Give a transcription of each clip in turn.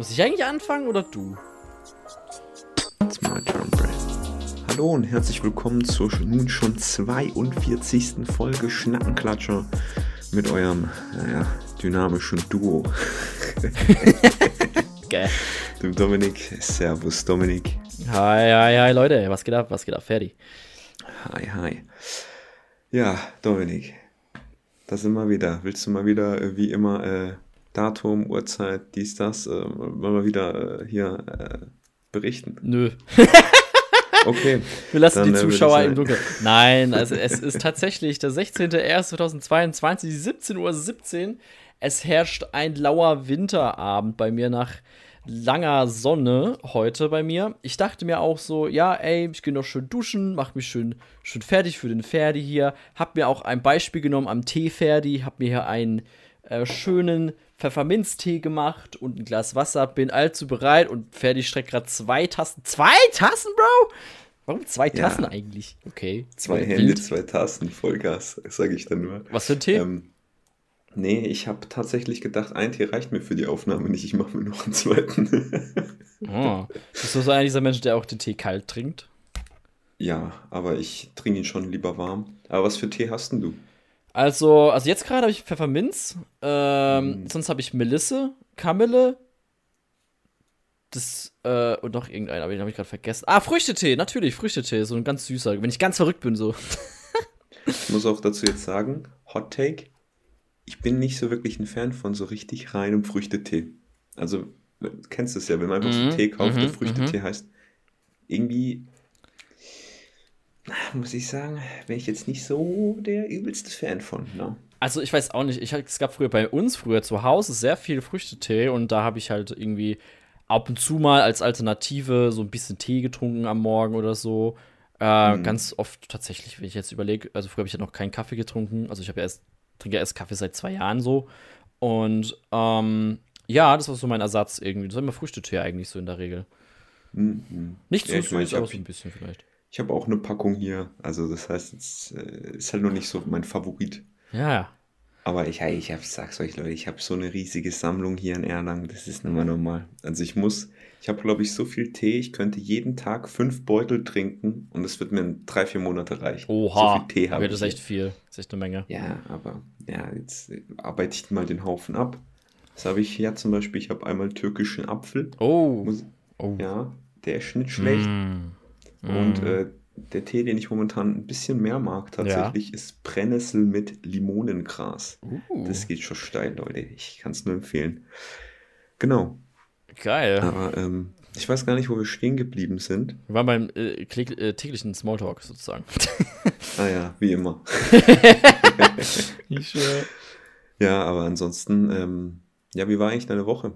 Muss ich eigentlich anfangen oder du? It's my turn, Brad. Hallo und herzlich willkommen zur nun schon 42. Folge Schnackenklatscher mit eurem, naja, dynamischen Duo. Geil. Dem Dominik. Servus, Dominik. Hi, hi, hi, Leute. Was geht ab? Was geht ab? Fertig. Hi, hi. Ja, Dominik. Da sind wir wieder. Willst du mal wieder, äh, wie immer, äh, Datum, Uhrzeit, dies, das, äh, mal wieder äh, hier äh, berichten? Nö. Okay. Wir lassen Dann, die äh, Zuschauer im Dunkeln. Nein, also es ist tatsächlich der 16.01.2022, 17.17 Uhr. Es herrscht ein lauer Winterabend bei mir nach langer Sonne heute bei mir. Ich dachte mir auch so, ja, ey, ich gehe noch schön duschen, mach mich schön, schön fertig für den Ferdi hier. Hab mir auch ein Beispiel genommen am Tee-Ferdi, hab mir hier einen äh, schönen Pfefferminztee gemacht und ein Glas Wasser, bin allzu bereit und Ferdi streckt gerade zwei Tassen. Zwei Tassen, Bro? Warum zwei Ja. Tassen eigentlich? Okay. Zwei Wild. Hände, zwei Tasten, Vollgas, sage ich dann nur. Was für ein Tee? Ähm, nee, ich habe tatsächlich gedacht, ein Tee reicht mir für die Aufnahme nicht. Ich mache mir noch einen zweiten. Oh. Bist du so einer dieser Menschen, der auch den Tee kalt trinkt? ja, aber ich trinke ihn schon lieber warm. Aber was für Tee hast denn du? Also, also jetzt gerade habe ich Pfefferminz, ähm, Mhm. sonst habe ich Melisse, Kamille, das, äh, und noch irgendeinen, aber den habe ich gerade vergessen. Ah, Früchtetee, natürlich, Früchtetee, so ein ganz süßer, wenn ich ganz verrückt bin, so. Ich muss auch dazu jetzt sagen, Hot Take, ich bin nicht so wirklich ein Fan von so richtig reinem Früchtetee. Also, du kennst es ja, wenn man einfach Mhm, so Tee kauft, der mhm, Früchtetee heißt, irgendwie, muss ich sagen, wäre ich jetzt nicht so der übelste Fan von. Ne? Also ich weiß auch nicht, ich, es gab früher bei uns, früher zu Hause, sehr viel Früchtetee und da habe ich halt irgendwie ab und zu mal als Alternative so ein bisschen Tee getrunken am Morgen oder so. Äh, Mhm. Ganz oft tatsächlich, wenn ich jetzt überlege, also früher habe ich ja noch keinen Kaffee getrunken, also ich habe ja erst, trinke ja erst Kaffee seit zwei Jahren so. Und ähm, ja, das war so mein Ersatz irgendwie. Das war immer Früchtetee eigentlich so in der Regel. Mhm. Nicht Ja, ich mein, süß, ich aber so ein bisschen vielleicht. Ich habe auch eine Packung hier. Also das heißt, es äh, ist halt noch nicht so mein Favorit. Ja, ja. Aber ich, ich hab, sag's euch Leute, ich habe so eine riesige Sammlung hier in Erlangen. Das ist nicht mehr normal. Also ich muss, ich habe glaube ich so viel Tee, ich könnte jeden Tag fünf Beutel trinken und es wird mir in drei, vier Monate reichen. Oha, So viel Tee habe ich. das ist echt viel. Das ist echt eine Menge. Ja, aber ja, jetzt äh, arbeite ich mal den Haufen ab. Das habe ich hier zum Beispiel, ich habe einmal türkischen Apfel. Oh. Muss, oh. ja, der ist nicht schlecht. Mm. Und Mm. äh, der Tee, den ich momentan ein bisschen mehr mag, tatsächlich, ist Brennnessel mit Limonengras. Uh. Das geht schon steil, Leute. Ich kann es nur empfehlen. Genau. Geil. Aber ähm, ich weiß gar nicht, wo wir stehen geblieben sind. Wir waren beim äh, äh, täglichen Smalltalk sozusagen. Ah ja, wie immer. ich, äh, Ja, aber ansonsten, ähm, ja, wie war eigentlich deine Woche?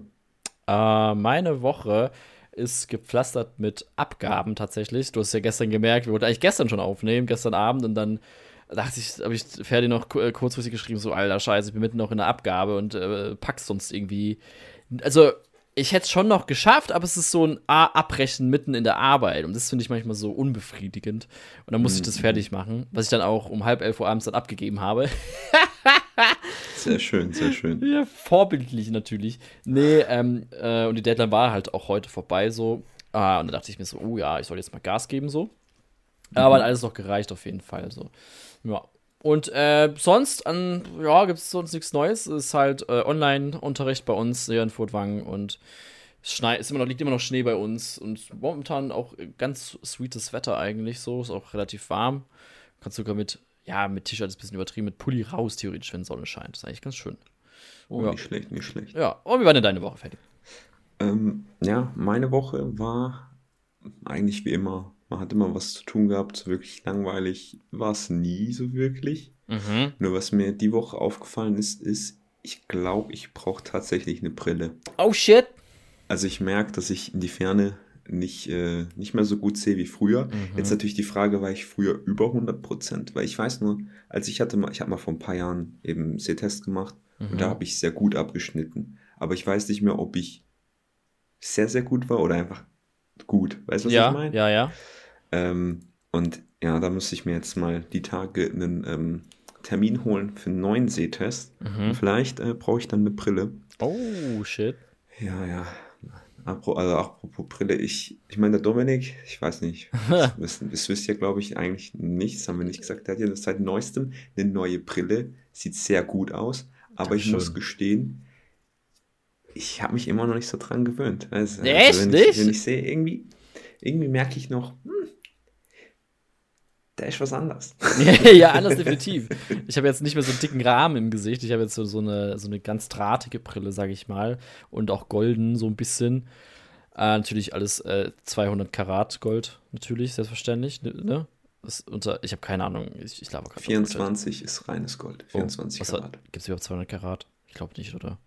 äh, meine Woche ist gepflastert mit Abgaben tatsächlich. Du hast ja gestern gemerkt, wir wollten eigentlich gestern schon aufnehmen, gestern Abend und dann dachte ich, habe ich Ferdi noch äh, kurzfristig geschrieben, so, alter Scheiße, ich bin mitten noch in der Abgabe und äh, pack's sonst irgendwie. Also, ich hätte es schon noch geschafft, aber es ist so ein A Abbrechen mitten in der Arbeit und das finde ich manchmal so unbefriedigend. Und dann muss ich das Mhm. fertig machen, was ich dann auch um halb elf Uhr abends dann abgegeben habe. Sehr schön, sehr schön. Ja, vorbildlich natürlich. Nee, ähm, äh, und die Deadline war halt auch heute vorbei so. Ah, und da dachte ich mir so, oh ja, ich soll jetzt mal Gas geben so. Aber hat alles noch gereicht auf jeden Fall so. Ja. Und äh, sonst, an, ja, gibt es sonst nichts Neues. Es ist halt äh, Online-Unterricht bei uns hier in Furtwangen und es ist immer noch, liegt immer noch Schnee bei uns und momentan auch ganz sweetes Wetter eigentlich so. Ist auch relativ warm. Kannst sogar mit, ja, mit T-Shirt ist ein bisschen übertrieben, mit Pulli raus, theoretisch, wenn Sonne scheint. ist eigentlich ganz schön. Oh, Ja. nicht schlecht, nicht schlecht. Ja, und wie war denn deine Woche, fertig? Ähm, ja, meine Woche war eigentlich wie immer. Man hat immer was zu tun gehabt. So wirklich langweilig war es nie so wirklich. Mhm. Nur was mir die Woche aufgefallen ist, ist, ich glaube, ich brauche tatsächlich eine Brille. Oh shit. Also ich merke, dass ich in die Ferne nicht, äh, nicht mehr so gut sehe wie früher. Mhm. Jetzt natürlich die Frage, war ich früher über 100 Prozent? Weil ich weiß nur, als ich hatte mal, ich habe mal vor ein paar Jahren eben Sehtest gemacht Mhm. und da habe ich sehr gut abgeschnitten. Aber ich weiß nicht mehr, ob ich sehr, sehr gut war oder einfach gut. Weißt du, was ja, ich meine? ja, ja. Ähm, und ja, da müsste ich mir jetzt mal die Tage einen ähm, Termin holen für einen neuen Sehtest. Mhm. Vielleicht äh, brauche ich dann eine Brille. Oh shit. Ja, ja. Also apropos Brille, ich, ich meine, der Dominik, ich weiß nicht, das, das wisst ihr, glaube ich, eigentlich nichts, haben wir nicht gesagt. Der hat ja seit neuestem eine neue Brille, sieht sehr gut aus, aber Dankeschön. ich muss gestehen, ich habe mich immer noch nicht so dran gewöhnt. Also, Echt also wenn nicht? Ich, wenn ich sehe, irgendwie, irgendwie merke ich noch, hm, da ist was anders. ja, anders definitiv. Ich habe jetzt nicht mehr so einen dicken Rahmen im Gesicht. Ich habe jetzt so, so, eine, so eine ganz drahtige Brille, sage ich mal. Und auch golden, so ein bisschen. Äh, natürlich alles äh, 200 Karat Gold, natürlich, selbstverständlich. Ne? Unter, ich habe keine Ahnung. Ich, ich glaube 24 ist reines Gold. 24 oh, Karat. Gibt es überhaupt 200 Karat? Ich glaube nicht, oder?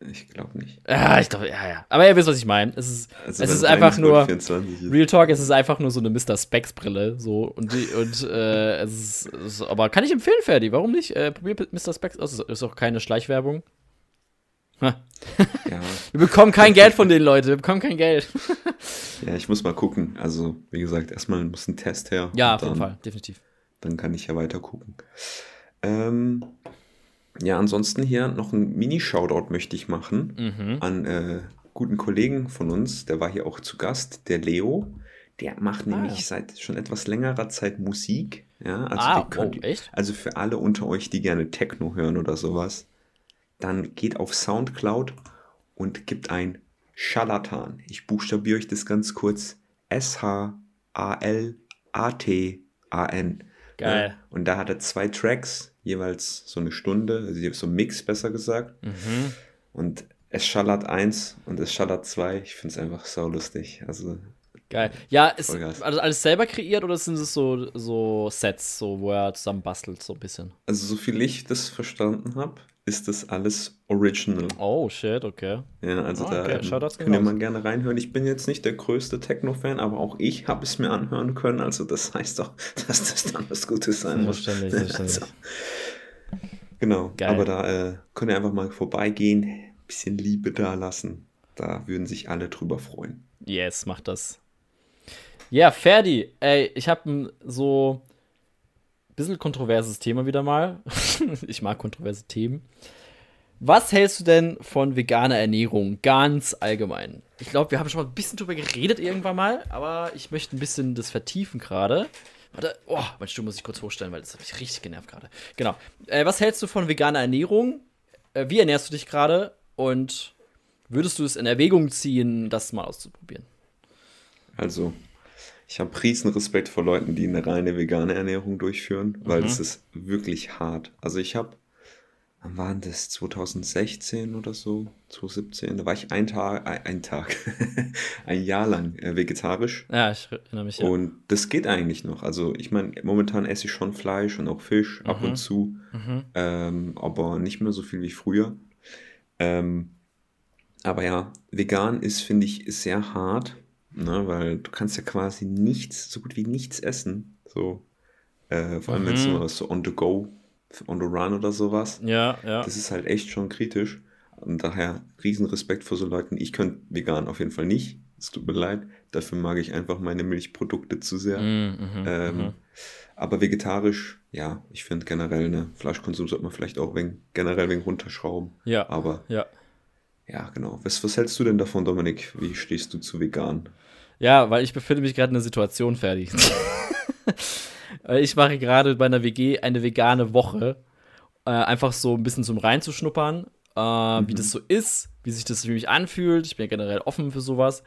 Ich glaube nicht. Ja, ich glaube, ja, ja. Aber ihr wisst, was ich meine. Es ist, also es ist einfach nur. Ist. Real Talk, es ist einfach nur so eine Mr. Specs Brille. So, und, die, und äh, es, ist, es ist, Aber kann ich empfehlen, Ferdi? Warum nicht? Äh, probier Mr. Specs aus. Ist auch keine Schleichwerbung. Ja. Wir bekommen kein Geld von den Leuten. Wir bekommen kein Geld. ja, ich muss mal gucken. Also, wie gesagt, erstmal muss ein Test her. Ja, auf jeden Fall, definitiv. Dann kann ich ja weiter gucken. Ähm, ja, ansonsten hier noch ein Mini-Shoutout möchte ich machen mhm. an äh, guten Kollegen von uns. Der war hier auch zu Gast, der Leo. Der macht ah, nämlich ja. seit schon etwas längerer Zeit Musik. Ja, also, ah, könnt, oh, echt? also für alle unter euch, die gerne Techno hören oder sowas, dann geht auf Soundcloud und gibt ein Scharlatan. Ich buchstabiere euch das ganz kurz. S-H-A-L-A-T-A-N. Geil. Ja, und da hat er zwei Tracks, jeweils so eine Stunde, also so ein Mix besser gesagt. Mhm. Und es schallert eins und es schallert zwei. Ich finde es einfach so lustig. Also Geil. Ja, ist also alles selber kreiert oder sind es so, so Sets, so, wo er zusammen bastelt, so ein bisschen? Also, so viel ich das verstanden habe, ist das alles original. Oh, shit, okay. Ja, also oh, okay. da ähm, könnt ihr mal gerne reinhören. Ich bin jetzt nicht der größte Techno-Fan, aber auch ich habe es mir anhören können. Also das heißt doch, dass das dann was Gutes sein muss. Verständlich, verständlich. Also, genau, Geil. aber da äh, könnt ihr einfach mal vorbeigehen, ein bisschen Liebe da lassen. Da würden sich alle drüber freuen. Yes, macht das. Ja, Ferdi, ey, ich habe so bisschen kontroverses Thema wieder mal. ich mag kontroverse Themen. Was hältst du denn von veganer Ernährung ganz allgemein? Ich glaube, wir haben schon mal ein bisschen drüber geredet irgendwann mal, aber ich möchte ein bisschen das vertiefen gerade. Warte, oh, mein Stuhl muss ich kurz hochstellen, weil das hat mich richtig genervt gerade. Genau. Äh, was hältst du von veganer Ernährung? Äh, wie ernährst du dich gerade? Und würdest du es in Erwägung ziehen, das mal auszuprobieren? Also, ich habe riesen Respekt vor Leuten, die eine reine vegane Ernährung durchführen, weil mhm. das ist wirklich hart. Also ich habe, wann waren das, 2016 oder so, 2017, da war ich ein Tag, ein, ein Tag, ein Jahr lang äh, vegetarisch. Ja, ich erinnere mich. Ja. Und das geht eigentlich noch. Also ich meine, momentan esse ich schon Fleisch und auch Fisch mhm. ab und zu, mhm. ähm, aber nicht mehr so viel wie früher. Ähm, aber ja, vegan ist, finde ich, sehr hart Ne, weil du kannst ja quasi nichts, so gut wie nichts essen. So. Äh, vor allem, mhm. wenn es was so on the go, on the run oder sowas. Ja, ja. Das ist halt echt schon kritisch. Und daher riesen Respekt vor so Leuten. Ich könnte vegan auf jeden Fall nicht. Es tut mir leid. Dafür mag ich einfach meine Milchprodukte zu sehr. Mhm, mhm ähm, mhm. aber vegetarisch, ja, ich finde generell, ne, Fleischkonsum sollte man vielleicht auch wegen, generell wegen runterschrauben. Ja. Aber ja. Ja, genau. Was, was hältst du denn davon, Dominik? Wie stehst du zu vegan? Ja, weil ich befinde mich gerade in einer Situation fertig. ich mache gerade bei einer WG eine vegane Woche. Äh, einfach so ein bisschen zum Reinzuschnuppern, äh, mhm. wie das so ist, wie sich das für mich anfühlt. Ich bin ja generell offen für sowas.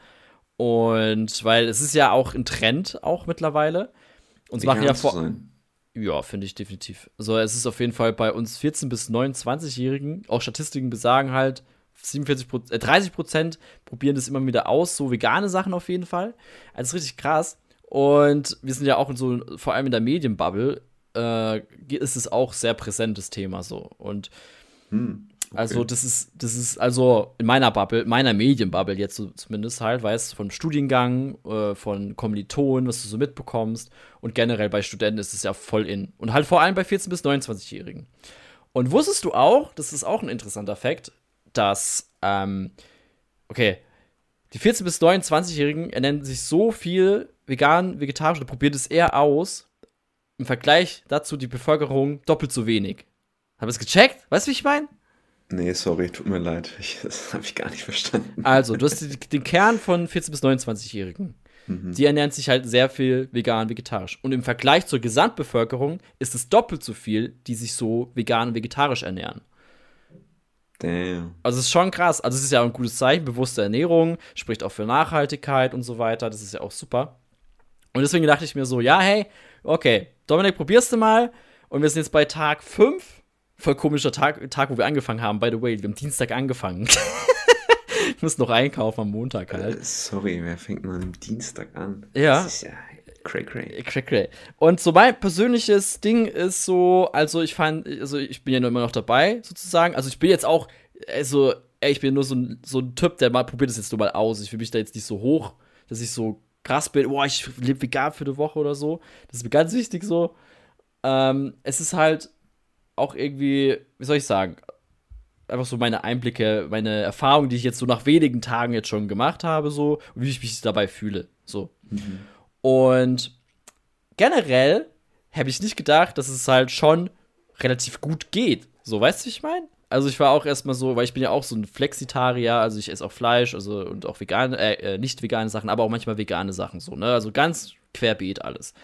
Und weil es ist ja auch ein Trend auch mittlerweile. Uns machen ja vor. Ja, finde ich definitiv. Also es ist auf jeden Fall bei uns 14- bis 29-Jährigen, auch Statistiken besagen halt, 47 äh, 30 Prozent probieren das immer wieder aus, so vegane Sachen auf jeden Fall. Also das ist richtig krass. Und wir sind ja auch in so, vor allem in der Medienbubble, äh, ist es auch sehr präsentes Thema so. Und hm, okay. also das ist, das ist also in meiner Bubble, meiner Medienbubble jetzt so, zumindest halt, weißt von Studiengang, äh, von Kommilitonen, was du so mitbekommst. Und generell bei Studenten ist es ja voll in. Und halt vor allem bei 14- bis 29-Jährigen. Und wusstest du auch, das ist auch ein interessanter Fakt, dass, ähm, okay, die 14- bis 29-Jährigen ernähren sich so viel vegan, vegetarisch oder probiert es eher aus. Im Vergleich dazu die Bevölkerung doppelt so wenig. Hab es gecheckt? Weißt du, wie ich meine? Nee, sorry, tut mir leid. Ich, das habe ich gar nicht verstanden. Also, du hast den Kern von 14- bis 29-Jährigen. Mhm. Die ernähren sich halt sehr viel vegan, vegetarisch. Und im Vergleich zur Gesamtbevölkerung ist es doppelt so viel, die sich so vegan und vegetarisch ernähren. Damn. Also es ist schon krass. Also es ist ja auch ein gutes Zeichen, bewusste Ernährung, spricht auch für Nachhaltigkeit und so weiter. Das ist ja auch super. Und deswegen dachte ich mir so, ja, hey, okay, Dominik, probierst du mal. Und wir sind jetzt bei Tag 5. Voll komischer Tag, Tag, wo wir angefangen haben. By the way, wir haben Dienstag angefangen. ich muss noch einkaufen am Montag halt. Äh, sorry, wer fängt man am Dienstag an? Ja. Das ist ja cray cray. Cray cray. Und so mein persönliches Ding ist so, also ich fand, also ich bin ja nur immer noch dabei, sozusagen. Also ich bin jetzt auch, also, ey, ich bin nur so ein, so ein Typ, der mal probiert das jetzt nur mal aus. Ich will mich da jetzt nicht so hoch, dass ich so krass bin, boah, ich lebe vegan für eine Woche oder so. Das ist mir ganz wichtig so. Ähm, es ist halt auch irgendwie, wie soll ich sagen, einfach so meine Einblicke, meine Erfahrungen, die ich jetzt so nach wenigen Tagen jetzt schon gemacht habe, so, und wie ich mich dabei fühle. So. Mhm. Und generell habe ich nicht gedacht, dass es halt schon relativ gut geht. So, weißt du, wie ich meine? Also ich war auch erstmal so, weil ich bin ja auch so ein Flexitarier, also ich esse auch Fleisch, also und auch vegane, äh, äh, nicht vegane Sachen, aber auch manchmal vegane Sachen so, ne? Also ganz querbeet alles.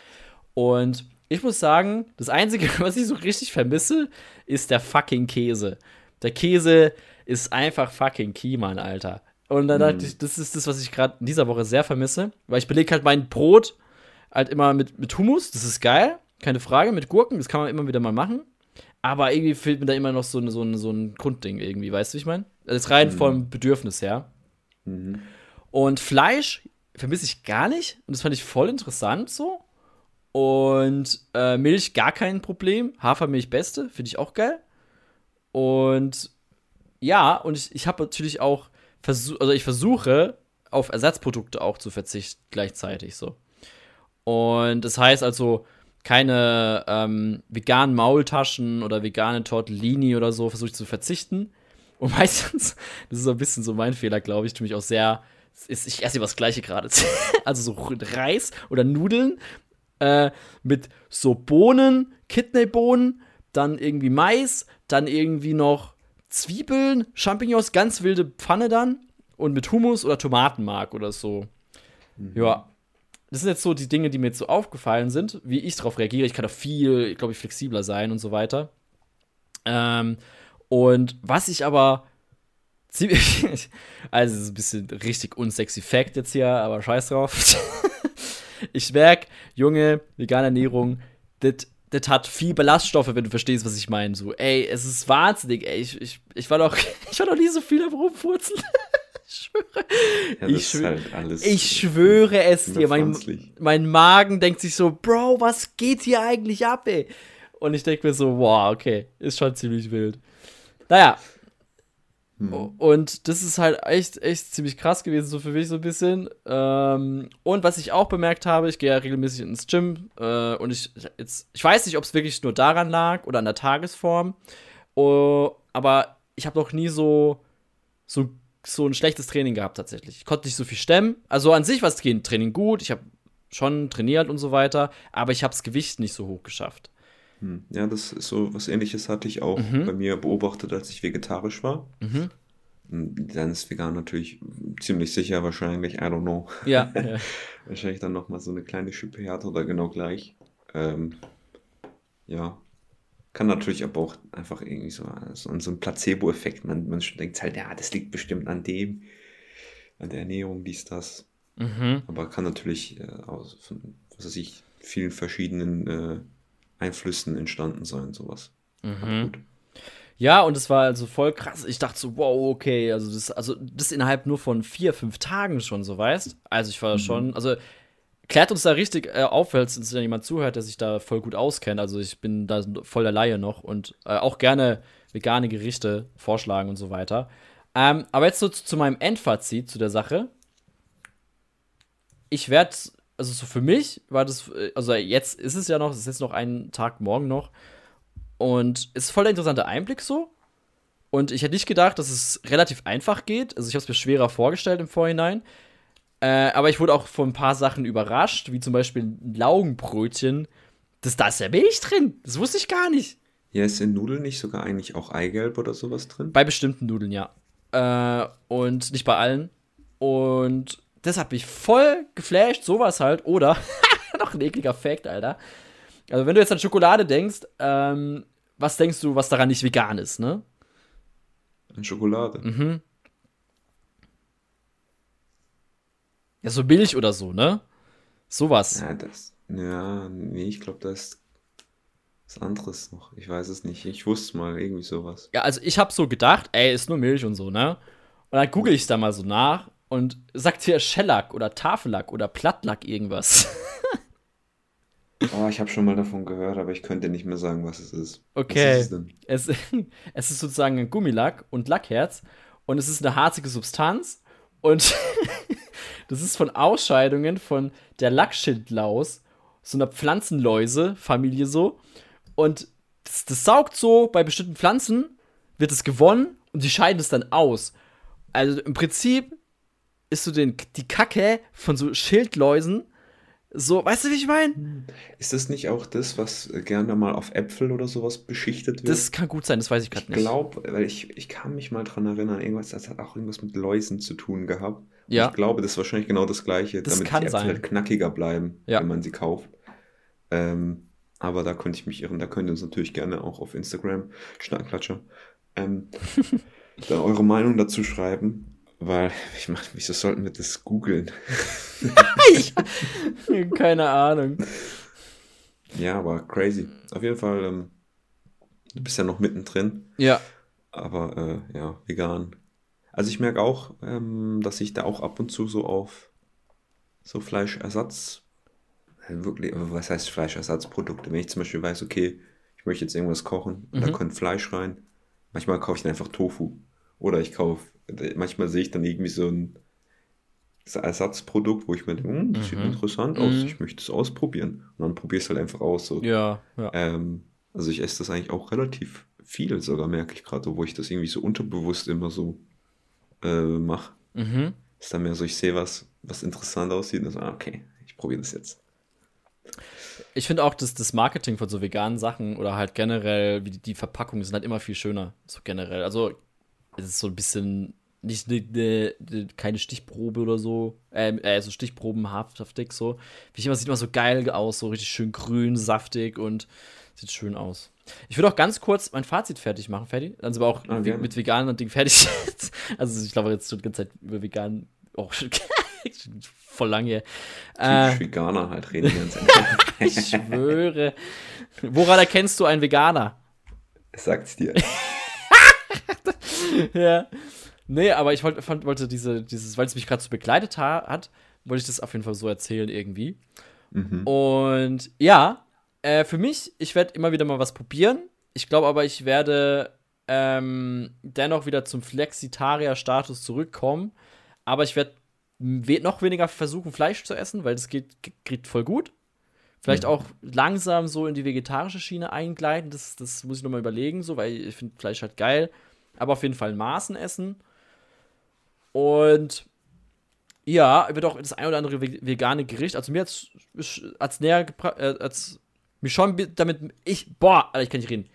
Und ich muss sagen, das Einzige, was ich so richtig vermisse, ist der fucking Käse. Der Käse ist einfach fucking key, Mann, Alter. Und dann dachte mm. ich, das ist das, was ich gerade in dieser Woche sehr vermisse, weil ich belege halt mein Brot halt immer mit, mit Hummus, das ist geil, keine Frage, mit Gurken, das kann man immer wieder mal machen. Aber irgendwie fehlt mir da immer noch so, ein, so, ein, so ein Grundding irgendwie, weißt du, wie ich meine? Das ist rein mhm. vom Bedürfnis her. Mhm. Und Fleisch vermisse ich gar nicht. Und das fand ich voll interessant so. Und äh, Milch gar kein Problem. Hafermilch beste, finde ich auch geil. Und ja, und ich, ich habe natürlich auch versucht, also ich versuche auf Ersatzprodukte auch zu verzichten gleichzeitig so. Und das heißt also keine ähm, veganen Maultaschen oder vegane Tortellini oder so versuche ich zu verzichten. Und meistens, das ist ein bisschen so mein Fehler, glaube ich, tue mich auch sehr, ist, ich esse immer das Gleiche gerade. also so Reis oder Nudeln äh, mit so Bohnen, Kidneybohnen, dann irgendwie Mais, dann irgendwie noch Zwiebeln, Champignons, ganz wilde Pfanne dann und mit Hummus oder Tomatenmark oder so. Mhm. Ja. Das sind jetzt so die Dinge, die mir jetzt so aufgefallen sind, wie ich darauf reagiere. Ich kann auch viel, glaube ich, flexibler sein und so weiter. Ähm, und was ich aber ziemlich, also es ist ein bisschen richtig unsexy Fact jetzt hier, aber scheiß drauf. ich merke, junge, vegane Ernährung, das das hat viel Ballaststoffe, wenn du verstehst, was ich meine. So, ey, es ist wahnsinnig, ey. Ich, ich, ich, war, doch, ich war doch nie so viel am Rumfurzeln. ich schwöre. Ja, ich, schwöre halt ich schwöre es dir. Mein, mein Magen denkt sich so, Bro, was geht hier eigentlich ab, ey? Und ich denke mir so, wow, okay, ist schon ziemlich wild. Naja, hm. Und das ist halt echt, echt ziemlich krass gewesen, so für mich so ein bisschen. Ähm, und was ich auch bemerkt habe, ich gehe ja regelmäßig ins Gym äh, und ich jetzt, ich weiß nicht, ob es wirklich nur daran lag oder an der Tagesform. Oh, aber ich habe noch nie so, so, so ein schlechtes Training gehabt tatsächlich. Ich konnte nicht so viel stemmen. Also an sich war das Training gut, ich habe schon trainiert und so weiter, aber ich habe das Gewicht nicht so hoch geschafft. Hm. Ja, das ist so was ähnliches hatte ich auch mhm. bei mir beobachtet, als ich vegetarisch war. Mhm. Dann ist vegan natürlich ziemlich sicher wahrscheinlich, I don't know. Ja. ja. wahrscheinlich dann nochmal so eine kleine Schippe härter oder genau gleich. Ähm, ja. Kann natürlich aber auch einfach irgendwie so, so, so ein Placebo-Effekt. Man, man denkt halt, ja, das liegt bestimmt an dem, an der Ernährung, dies, das. Mhm. Aber kann natürlich äh, aus von, was weiß ich, vielen verschiedenen äh, Einflüssen entstanden sein, sowas. Mhm. Ja, und es war also voll krass. Ich dachte so, wow, okay, also das, also das innerhalb nur von vier, fünf Tagen schon, so weißt. Also ich war mhm. schon, also klärt uns da richtig äh, auf, falls uns da jemand zuhört, der sich da voll gut auskennt. Also ich bin da voll der Laie noch und äh, auch gerne vegane Gerichte vorschlagen und so weiter. Ähm, aber jetzt so zu, zu meinem Endfazit zu der Sache. Ich werde also so für mich war das, äh, also jetzt ist es ja noch, es ist jetzt noch ein Tag morgen noch. Und es ist voll der interessante Einblick so. Und ich hätte nicht gedacht, dass es relativ einfach geht. Also ich habe es mir schwerer vorgestellt im Vorhinein. Äh, aber ich wurde auch von ein paar Sachen überrascht, wie zum Beispiel ein Laugenbrötchen. Das, da ist ja Milch drin. Das wusste ich gar nicht. Ja, ist in Nudeln nicht sogar eigentlich auch Eigelb oder sowas drin? Bei bestimmten Nudeln, ja. Äh, und nicht bei allen. Und deshalb bin ich voll geflasht, sowas halt. Oder, noch ein ekliger Fact, Alter. Also, wenn du jetzt an Schokolade denkst, ähm, was denkst du, was daran nicht vegan ist, ne? An Schokolade. Mhm. Ja, so Milch oder so, ne? Sowas. Ja, das. Ja, nee, ich glaube, da ist was anderes noch. Ich weiß es nicht. Ich wusste mal irgendwie sowas. Ja, also ich habe so gedacht, ey, ist nur Milch und so, ne? Und dann google ich da mal so nach und sagt hier Shellack oder Tafellack oder Plattlack irgendwas. Oh, ich habe schon mal davon gehört, aber ich könnte nicht mehr sagen, was es ist. Okay. Was ist es denn? Es, es ist sozusagen ein Gummilack und Lackherz und es ist eine harzige Substanz und das ist von Ausscheidungen von der Lackschildlaus, so einer Pflanzenläuse-Familie so. Und das, das saugt so bei bestimmten Pflanzen, wird es gewonnen und die scheiden es dann aus. Also im Prinzip ist so den, die Kacke von so Schildläusen so, weißt du, wie ich meine? Ist das nicht auch das, was gerne mal auf Äpfel oder sowas beschichtet wird? Das kann gut sein, das weiß ich gerade ich nicht. glaube, weil ich, ich kann mich mal dran erinnern, irgendwas, das hat auch irgendwas mit Läusen zu tun gehabt. Ja. Ich glaube, das ist wahrscheinlich genau das Gleiche, Das damit kann die Äpfel sein. halt knackiger bleiben, Ja. wenn man sie kauft. Ähm, aber da könnte ich mich irren, da könnt ihr uns natürlich gerne auch auf Instagram, Schnackklatscher, ähm, da eure Meinung dazu schreiben. Weil, ich meine, wieso sollten wir das googeln? Keine Ahnung. Ja, aber crazy. Auf jeden Fall, ähm, du bist ja noch mittendrin. Ja. Aber äh, ja, vegan. Also ich merke auch, ähm, dass ich da auch ab und zu so auf so Fleischersatz, äh, wirklich, äh, was heißt Fleischersatzprodukte? Wenn ich zum Beispiel weiß, okay, ich möchte jetzt irgendwas kochen und da Mhm. kommt Fleisch rein, manchmal kaufe ich dann einfach Tofu. Oder ich kaufe, manchmal sehe ich dann irgendwie so ein Ersatzprodukt, wo ich mir denke, hm, das sieht Mhm. interessant aus, Mhm. ich möchte es ausprobieren. Und dann probiere ich es halt einfach aus. So. Ja, ja. Ähm, also ich esse das eigentlich auch relativ viel sogar, merke ich gerade, wo ich das irgendwie so unterbewusst immer so äh, mache. Mhm. Ist dann mehr so, ich sehe was, was interessant aussieht und so, ah, okay, ich probiere das jetzt. Ich finde auch, dass das Marketing von so veganen Sachen oder halt generell, wie die, die Verpackungen sind halt immer viel schöner. So generell. Also, es ist so ein bisschen nicht ne, ne, ne, keine Stichprobe oder so. Ähm, äh, so Stichprobenhaftig so. Wie ich immer sieht immer so geil aus, so richtig schön grün, saftig und sieht schön aus. Ich würde auch ganz kurz mein Fazit fertig machen, fertig. Dann sind wir auch Ah, we- gerne. mit veganen und Ding fertig. also ich glaube jetzt schon die ganze Zeit über vegan. Oh, schon, voll lange. her. Äh, Veganer halt reden die ganze Zeit. ich schwöre. Woran erkennst du einen Veganer? Sag's dir. Ja. Nee, aber ich wollte, fand, wollte diese, dieses, weil es mich gerade so begleitet ha hat, wollte ich das auf jeden Fall so erzählen irgendwie. Mhm. Und ja, äh, für mich, ich werde immer wieder mal was probieren. Ich glaube aber, ich werde ähm, dennoch wieder zum Flexitarier-Status zurückkommen. Aber ich werde we noch weniger versuchen, Fleisch zu essen, weil das geht, geht voll gut. Vielleicht Mhm. auch langsam so in die vegetarische Schiene eingleiten. Das, das muss ich noch mal überlegen, so, weil ich finde Fleisch halt geil. Aber auf jeden Fall Maßen essen. Und ja, wird auch das ein oder andere ve- vegane Gericht. Also mir hat's als näher gebracht, äh, als mich schon damit ich boah, Alter, ich kann nicht reden.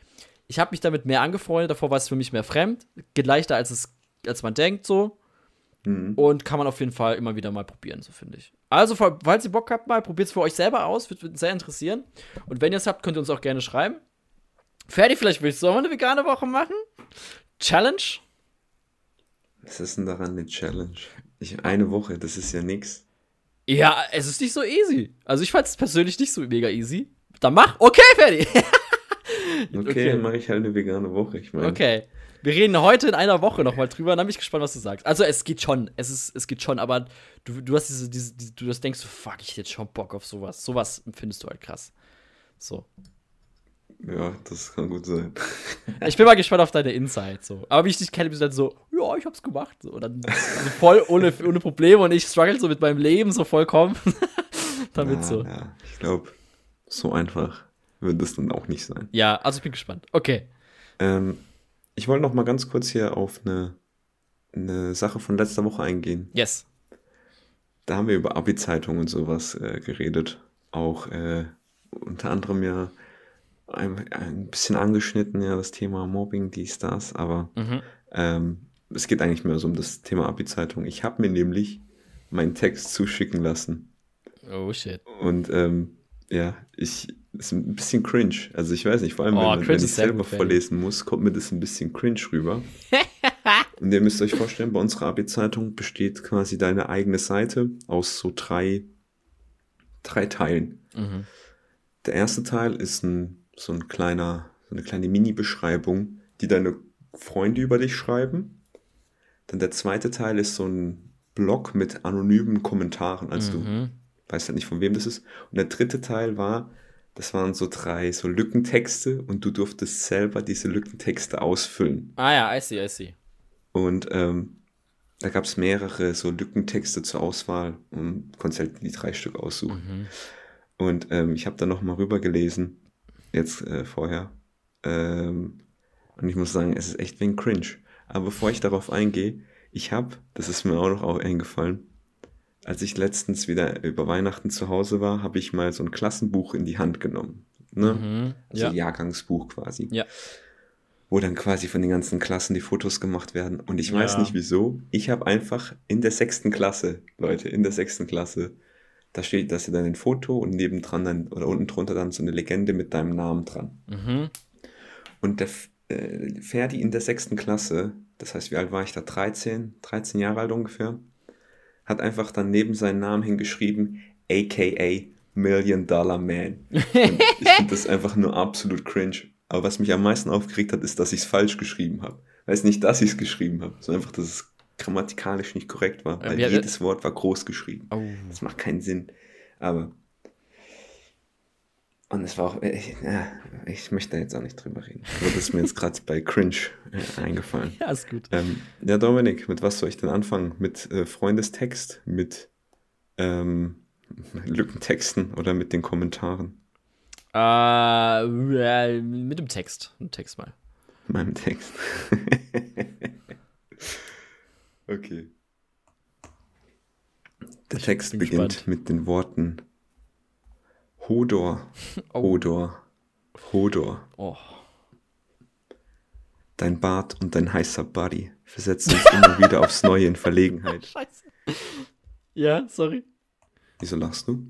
Ich habe mich damit mehr angefreundet. Davor war es für mich mehr fremd, geht leichter als es als man denkt so Mhm. und kann man auf jeden Fall immer wieder mal probieren, so finde ich. Also fa- falls ihr Bock habt, mal probiert es für euch selber aus, wird, wird sehr interessieren. Und wenn ihr es habt, könnt ihr uns auch gerne schreiben. Ferdi, vielleicht willst du auch mal eine vegane Woche machen? Challenge? Was ist denn daran eine Challenge? Ich, eine Woche, das ist ja nix. Ja, es ist nicht so easy. Also ich fand es persönlich nicht so mega easy. Dann mach. Okay, Ferdi. Okay, Okay. dann mache ich halt eine vegane Woche. Ich meine, Okay. Wir reden heute in einer Woche nochmal drüber. Dann bin ich gespannt, was du sagst. Also es geht schon. Es, ist, es geht schon, aber du, du hast diese, diese, diese, du das denkst, so, fuck, ich hätte jetzt schon Bock auf sowas. Sowas empfindest du halt krass. So. Ja, das kann gut sein. Ich bin mal gespannt auf deine Insights. So. Aber wie ich dich kenne, bist du dann so, ja, ich hab's gemacht. So. Und dann so voll ohne, ohne Probleme und ich struggle so mit meinem Leben so vollkommen. Damit ja, so. ja, ich glaube, so einfach wird es dann auch nicht sein. Ja, also ich bin gespannt. Okay. Ähm, ich wollte noch mal ganz kurz hier auf eine, eine Sache von letzter Woche eingehen. Yes. Da haben wir über Abi-Zeitung und sowas äh, geredet. Auch äh, unter anderem ja ein, ein bisschen angeschnitten, ja, das Thema Mobbing, dies, das, aber Mhm. ähm, es geht eigentlich mehr so um das Thema Abi-Zeitung. Ich habe mir nämlich meinen Text zuschicken lassen. Oh shit. Und ähm, ja, ich ist ein bisschen cringe. Also ich weiß nicht, vor allem Oh, wenn, wenn ich selber vorlesen muss, kommt mir das ein bisschen cringe rüber. Und ihr müsst euch vorstellen, bei unserer Abi-Zeitung besteht quasi deine eigene Seite aus so drei, drei Teilen. Mhm. Der erste Teil ist ein, so ein kleiner, so eine kleine Mini-Beschreibung, die deine Freunde über dich schreiben. Dann der zweite Teil ist so ein Blog mit anonymen Kommentaren. Also du Mhm. weißt halt nicht, von wem das ist. Und der dritte Teil war, das waren so drei so Lückentexte und du durftest selber diese Lückentexte ausfüllen. Ah ja, I see, I see. Und ähm, da gab es mehrere so Lückentexte zur Auswahl und konntest halt die drei Stück aussuchen. Mhm. Und ähm, ich habe da nochmal rübergelesen, jetzt äh, vorher. Ähm, und ich muss sagen, es ist echt wegen cringe. Aber bevor ich darauf eingehe, ich habe, das ist mir auch noch auch eingefallen, als ich letztens wieder über Weihnachten zu Hause war, habe ich mal so ein Klassenbuch in die Hand genommen. Ne? Mhm. Also Ja. Jahrgangsbuch quasi. Ja. Wo dann quasi von den ganzen Klassen die Fotos gemacht werden. Und ich weiß Ja. nicht wieso. Ich habe einfach in der sechsten Klasse, Leute, in der sechsten Klasse, da steht, da ist dann ein Foto und nebendran dann, oder unten drunter dann so eine Legende mit deinem Namen dran. Mhm. Und der äh, Ferdi in der sechsten Klasse, das heißt, wie alt war ich da? 13, 13 Jahre alt ungefähr, hat einfach dann neben seinen Namen hingeschrieben, aka Million Dollar Man. Und ich finde das einfach nur absolut cringe. Aber was mich am meisten aufgeregt hat, ist, dass ich es falsch geschrieben habe. Weiß nicht, dass ich es geschrieben habe, sondern einfach, dass es grammatikalisch nicht korrekt war, weil wie hat er- jedes Wort war groß geschrieben. Oh. Das macht keinen Sinn. Aber. Und es war auch. äh, Ich, ja, ich möchte da jetzt auch nicht drüber reden. Aber das ist mir jetzt gerade bei Cringe äh, eingefallen. Ja, ist gut. Ähm, ja, Dominik, mit was soll ich denn anfangen? Mit äh, Freundestext, mit ähm, Lückentexten oder mit den Kommentaren? Äh, äh, mit dem Text. Mit dem Text mal. Meinem Text. okay. Der Ich Text beginnt gespannt. mit den Worten Hodor, Oh. Hodor, Hodor. Oh. Dein Bart und dein heißer Buddy versetzen uns immer wieder aufs Neue in Verlegenheit. Scheiße. Ja, sorry. Wieso lachst du?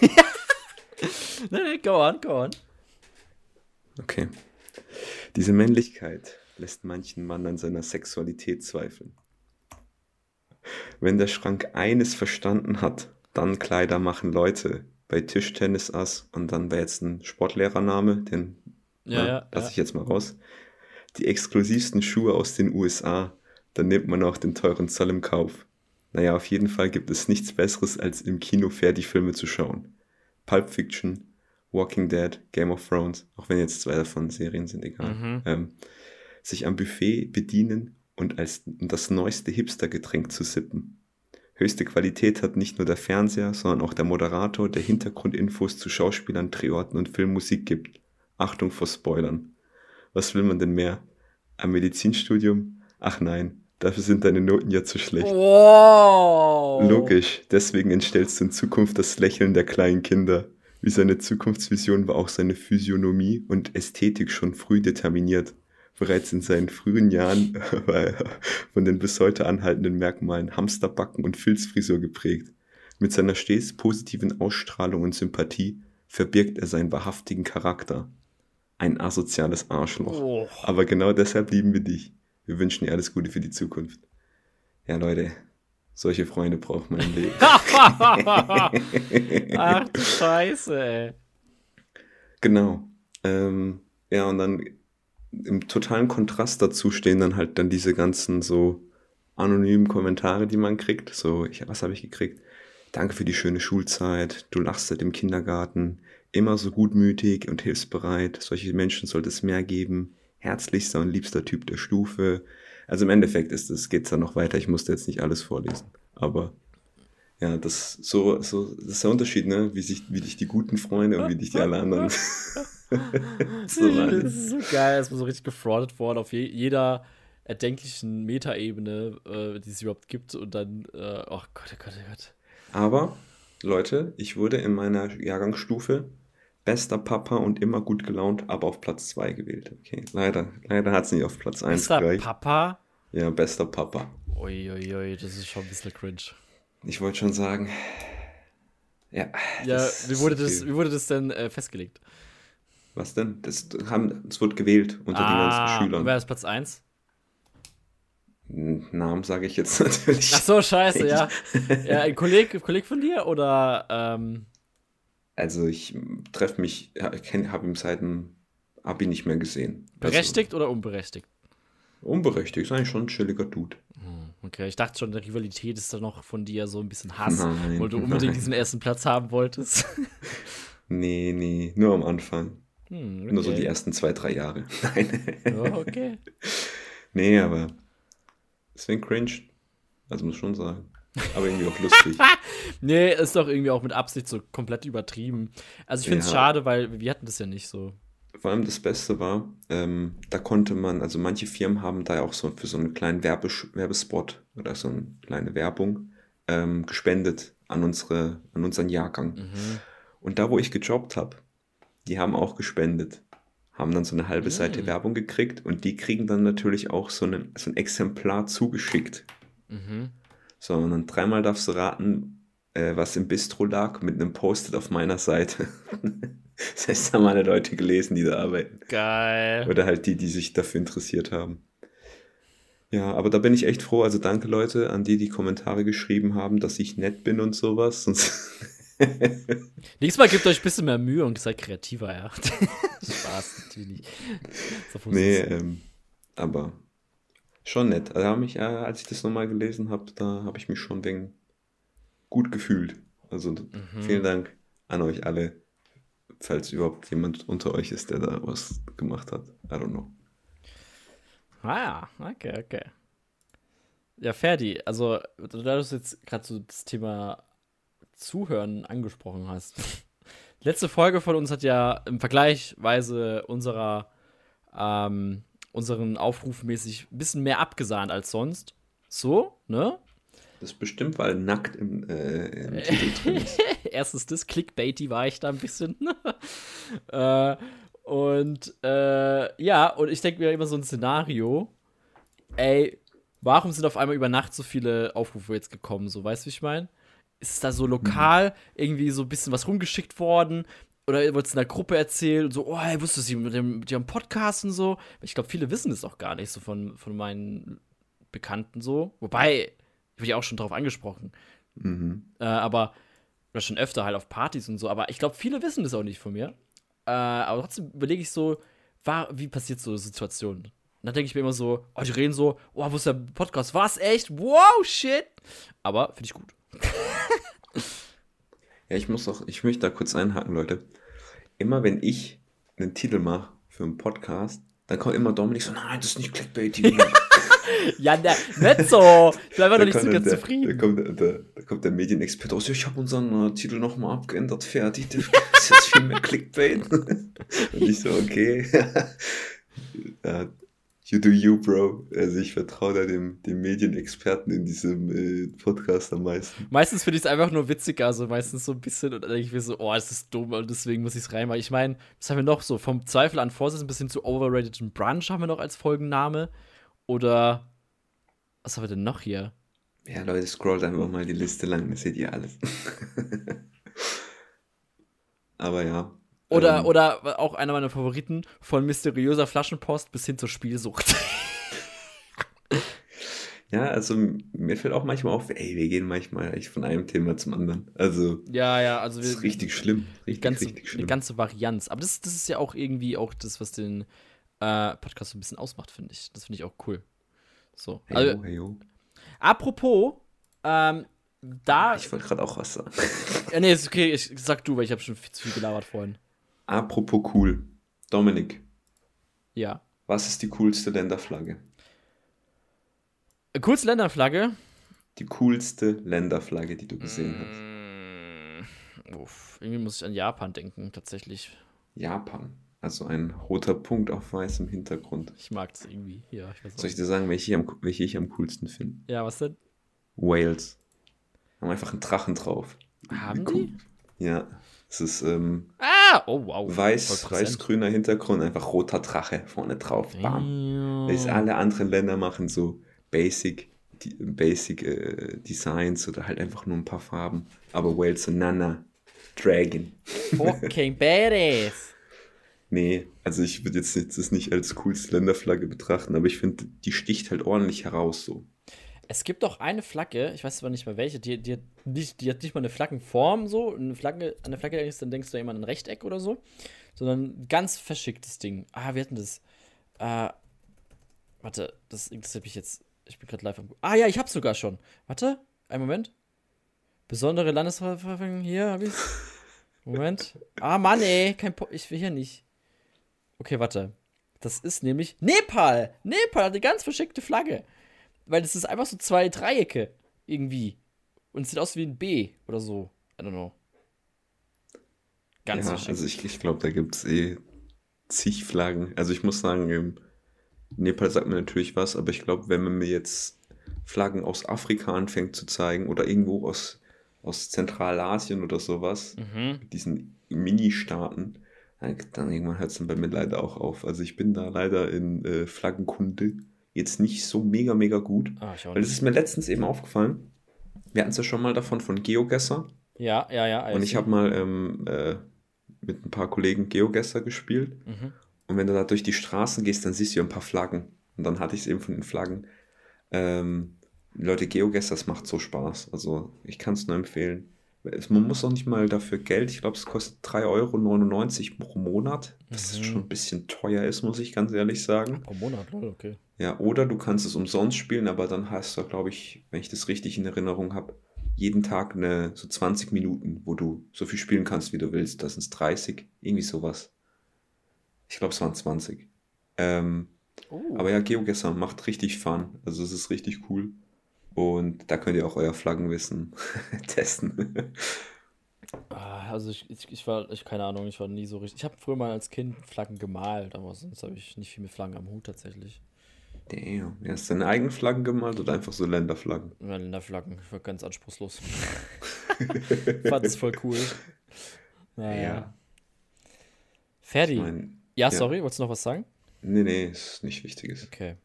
Nein, nein, go on, go on. Okay. Diese Männlichkeit lässt manchen Mann an seiner Sexualität zweifeln. Wenn der Schrank eines verstanden hat, dann Kleider machen Leute. Bei Tischtennis Ass und dann wäre jetzt ein Sportlehrername, den Ja, ne, ja. lasse ja. ich jetzt mal raus. Die exklusivsten Schuhe aus den USA, dann nimmt man auch den teuren Zoll im Kauf. Naja, auf jeden Fall gibt es nichts Besseres, als im Kino Ferdi-Filme zu schauen. Pulp Fiction, Walking Dead, Game of Thrones, auch wenn jetzt zwei davon Serien sind, egal. Mhm. Ähm, sich am Buffet bedienen und als das neueste Hipster-Getränk zu sippen. Höchste Qualität hat nicht nur der Fernseher, sondern auch der Moderator, der Hintergrundinfos zu Schauspielern, Drehorten und Filmmusik gibt. Achtung vor Spoilern. Was will man denn mehr? Ein Medizinstudium? Ach nein, dafür sind deine Noten ja zu schlecht. Wow. Logisch, deswegen entstellst du in Zukunft das Lächeln der kleinen Kinder. Wie seine Zukunftsvision war auch seine Physiognomie und Ästhetik schon früh determiniert. Bereits in seinen frühen Jahren er von den bis heute anhaltenden Merkmalen Hamsterbacken und Filzfrisur geprägt. Mit seiner stets positiven Ausstrahlung und Sympathie verbirgt er seinen wahrhaftigen Charakter. Ein asoziales Arschloch. Oh. Aber genau deshalb lieben wir dich. Wir wünschen dir alles Gute für die Zukunft. Ja, Leute, solche Freunde braucht man im Leben. Ach du Scheiße, ey. Genau. Ähm, ja, und dann im totalen Kontrast dazu stehen dann halt dann diese ganzen so anonymen Kommentare, die man kriegt. So, ich, was habe ich gekriegt? Danke für die schöne Schulzeit. Du lachst seit dem Kindergarten. Immer so gutmütig und hilfsbereit. Solche Menschen sollte es mehr geben. Herzlichster und liebster Typ der Stufe. Also im Endeffekt ist es, geht's dann noch weiter. Ich musste jetzt nicht alles vorlesen. Aber ja, das so, so, das ist der Unterschied, ne? Wie sich, wie dich die guten Freunde und wie dich die alle anderen. so Das wahrnehmen. ist so geil, dass man so richtig gefrontet worden auf je, jeder erdenklichen Metaebene, äh, die es überhaupt gibt. Und dann, äh, oh Gott, oh Gott, oh Gott. Aber, Leute, ich wurde in meiner Jahrgangsstufe bester Papa und immer gut gelaunt, aber auf Platz 2 gewählt. Okay, leider, leider hat es nicht auf Platz 1 Bester gereicht. Papa? Ja, bester Papa. Uiuiui, das ist schon ein bisschen cringe. Ich wollte schon sagen, ja. Ja, wie wurde, so das, wie wurde das denn äh, festgelegt? Was denn? Das, haben, das wird gewählt unter den ganzen Ah, Schülern. wer ist Platz 1? Namen sage ich jetzt natürlich. Ach so, scheiße, ja. ja ein Kolleg, Kolleg von dir oder ähm, Also ich treffe mich, habe ihn seit dem Abi nicht mehr gesehen. berechtigt oder unberechtigt? Also, unberechtigt, ist eigentlich schon ein chilliger Dude. Hm, Okay, ich dachte schon, die Rivalität ist da noch von dir so ein bisschen Hass, Nein, weil du unbedingt nein. diesen ersten Platz haben wolltest. Nee, nee, nur am Anfang. Hm, Nur so okay. die ersten zwei, drei Jahre. Nein. Oh, okay. nee, aber deswegen cringe. Also muss schon sagen. Aber irgendwie auch lustig. Nee, ist doch irgendwie auch mit Absicht so komplett übertrieben. Also ich finde es Ja. schade, weil wir hatten das ja nicht so. Vor allem das Beste war, ähm, da konnte man, also manche Firmen haben da ja auch so für so einen kleinen Werbes Werbespot oder so eine kleine Werbung ähm, gespendet an unsere, an unseren Jahrgang. Mhm. Und da, wo ich gejobbt habe, die haben auch gespendet. Haben dann so eine halbe Seite Mm. Werbung gekriegt und die kriegen dann natürlich auch so, einen, so ein Exemplar zugeschickt. Mhm. So, und dann dreimal darfst du raten, äh, was im Bistro lag, mit einem Post-it auf meiner Seite. das heißt, da haben alle Leute gelesen, die da arbeiten. Geil. Oder halt die, die sich dafür interessiert haben. Ja, aber da bin ich echt froh. Also danke Leute an die, die Kommentare geschrieben haben, dass ich nett bin und sowas. Sonst Nächstes Mal gebt euch ein bisschen mehr Mühe und seid kreativer, ja. Spaß, natürlich. So nee, ähm, aber schon nett. Also, mich, äh, als ich das nochmal gelesen habe, da habe ich mich schon wegen gut gefühlt. Also Mhm. vielen Dank an euch alle, falls überhaupt jemand unter euch ist, der da was gemacht hat. I don't know. Ah okay, okay. Ja, Ferdi, also, da du jetzt gerade so das Thema Zuhören angesprochen hast. Letzte Folge von uns hat ja im Vergleichweise unserer, ähm, unseren Aufruf mäßig ein bisschen mehr abgesahnt als sonst. So, ne? Das ist bestimmt, weil nackt im, äh, im Titel drin ist. Erstens das, Clickbaity war ich da ein bisschen. äh, und äh, ja, und ich denke mir immer so ein Szenario, ey, warum sind auf einmal über Nacht so viele Aufrufe jetzt gekommen? So, weißt du, wie ich meine? Ist da so lokal irgendwie so ein bisschen was rumgeschickt worden? Oder wollt es in der Gruppe erzählen, so, oh, hey, wusstest du, mit dem, mit dem Podcast und so? Ich glaube, viele wissen das auch gar nicht, so von, von meinen Bekannten so. Wobei, ich wurde ja auch schon drauf angesprochen. Mhm. Äh, aber, oder schon öfter halt auf Partys und so, aber ich glaube, viele wissen das auch nicht von mir. Äh, aber trotzdem überlege ich so, war, wie passiert so Situationen? Und dann denke ich mir immer so, oh, die reden so, oh, wo ist der Podcast? Was, echt? Wow, shit! Aber finde ich gut. Ja, ich muss auch, ich möchte da kurz einhaken, Leute. Immer wenn ich einen Titel mache für einen Podcast, dann kommt immer Dominik so, nein, das ist nicht Clickbait. Ja, ne, nicht so! Ich bin einfach noch nicht so ganz zufrieden. Da kommt der, da kommt der Medienexperte aus, ja, ich habe unseren äh, Titel nochmal abgeändert, fertig, das ist jetzt viel mehr Clickbait. Und ich so, okay. you do you, Bro. Also ich vertraue da dem, dem Medienexperten in diesem äh, Podcast am meisten. Meistens finde ich es einfach nur witziger, also meistens so ein bisschen, und dann denke ich mir so, oh, das ist dumm, und deswegen muss ich es reinmachen. Ich meine, was haben wir noch so? Vom Zweifel an Vorsitz bis hin zu Overrated Brunch haben wir noch als Folgenname. Oder, was haben wir denn noch hier? Ja, Leute, scrollt einfach mal die Liste lang, dann seht ihr alles. Aber ja. Oder, ähm, oder auch einer meiner Favoriten, von mysteriöser Flaschenpost bis hin zur Spielsucht. Ja, also mir fällt auch manchmal auf, ey, wir gehen manchmal echt von einem Thema zum anderen. Also, ja, ja, also das wir, ist richtig schlimm. Richtig, ganze, richtig die schlimm. ganze Varianz. Aber das, das ist ja auch irgendwie auch das, was den äh, Podcast so ein bisschen ausmacht, finde ich. Das finde ich auch cool. So. Hey, Also, hey, apropos, ähm, da. Ich wollte gerade auch was sagen. Ja, nee, ist okay, ich sag du, weil ich habe schon viel zu viel gelabert vorhin. Apropos cool. Dominik, Ja. was ist die coolste Länderflagge? Kurz Länderflagge. Die coolste Länderflagge, die du gesehen hast. Mm, uff, irgendwie muss ich an Japan denken, tatsächlich. Japan. Also ein roter Punkt auf weißem Hintergrund. Ich mag es irgendwie. Ja, ich Soll ich dir sagen, welche ich am, welche ich am coolsten finde? Ja, was denn? Wales. Haben einfach einen Drachen drauf. Haben cool. die? Ja. Es ist ähm, Ah, oh wow. weiß, weiß-grüner Hintergrund, einfach roter Drache vorne drauf. Bam. Weil alle anderen Länder machen so Basic, die, Basic äh, Designs oder halt einfach nur ein paar Farben. Aber Wales so Nana, Dragon. Fucking badass. Nee, also ich würde jetzt nicht- das nicht als coolste Länderflagge betrachten, aber ich finde, die sticht halt ordentlich heraus so. Es gibt doch eine Flagge, ich weiß zwar nicht mehr welche, die, die, hat nicht, die hat nicht mal eine Flaggenform so. Eine Flagge, an der Flagge denkst, dann denkst du immer an ein Rechteck oder so. Sondern ein ganz verschicktes Ding. Ah, wir hatten das. Äh, warte, das interessiert mich jetzt. Ich bin gerade live am. Ah ja, ich hab's sogar schon. Warte, einen Moment. Besondere Landesverfassung, hier hab ich's. Moment. Ah, Mann, ey, kein po ich will hier nicht. Okay, warte. Das ist nämlich Nepal. Nepal hat eine ganz verschickte Flagge. Weil das ist einfach so zwei Dreiecke irgendwie. Und es sieht aus wie ein B oder so. I don't know. Ganz ja, verschickt. also ich, ich glaube, da gibt es eh zig Flaggen. Also ich muss sagen, Nepal sagt mir natürlich was, aber ich glaube, wenn man mir jetzt Flaggen aus Afrika anfängt zu zeigen oder irgendwo aus, aus Zentralasien oder sowas, Mhm. mit diesen Mini-Staaten, dann, irgendwann hört es dann bei mir leider auch auf. Also ich bin da leider in äh, Flaggenkunde jetzt nicht so mega, mega gut. Ah, Weil das ist mir letztens eben aufgefallen. Wir hatten es ja schon mal davon von Geogesser. Ja, ja, ja. Und ich habe mal ähm, äh, mit ein paar Kollegen Geogesser gespielt. Mhm. Und wenn du da durch die Straßen gehst, dann siehst du ja ein paar Flaggen. Und dann hatte ich es eben von den Flaggen. Ähm, Leute, Geogesser, das macht so Spaß. Also ich kann es nur empfehlen. Man muss auch nicht mal dafür Geld. Ich glaube, es kostet 3,99 Euro pro Monat. Was Mhm. schon ein bisschen teuer ist, muss ich ganz ehrlich sagen. Pro Monat, okay. Ja, oder du kannst es umsonst spielen, aber dann hast du, glaube ich, wenn ich das richtig in Erinnerung habe, jeden Tag eine, so 20 Minuten, wo du so viel spielen kannst, wie du willst. Das sind 30, irgendwie sowas. Ich glaube, es waren 20. Ähm, Oh. aber ja, GeoGuessr macht richtig Fun. Also es ist richtig cool. Und da könnt ihr auch euer Flaggenwissen testen. Ah, also ich, ich, ich war, ich keine Ahnung, ich war nie so richtig. Ich habe früher mal als Kind Flaggen gemalt, aber sonst habe ich nicht viel mit Flaggen am Hut tatsächlich. Damn. Ja, hast du deine eigenen Flaggen gemalt oder einfach so Länderflaggen? Ja, Länderflaggen, ich war ganz anspruchslos. Fand es voll cool. Naja. Ja. Ferdi. Ich mein, ja, ja. sorry, wolltest du noch was sagen? nee, nee, ist nicht Wichtiges. Okay.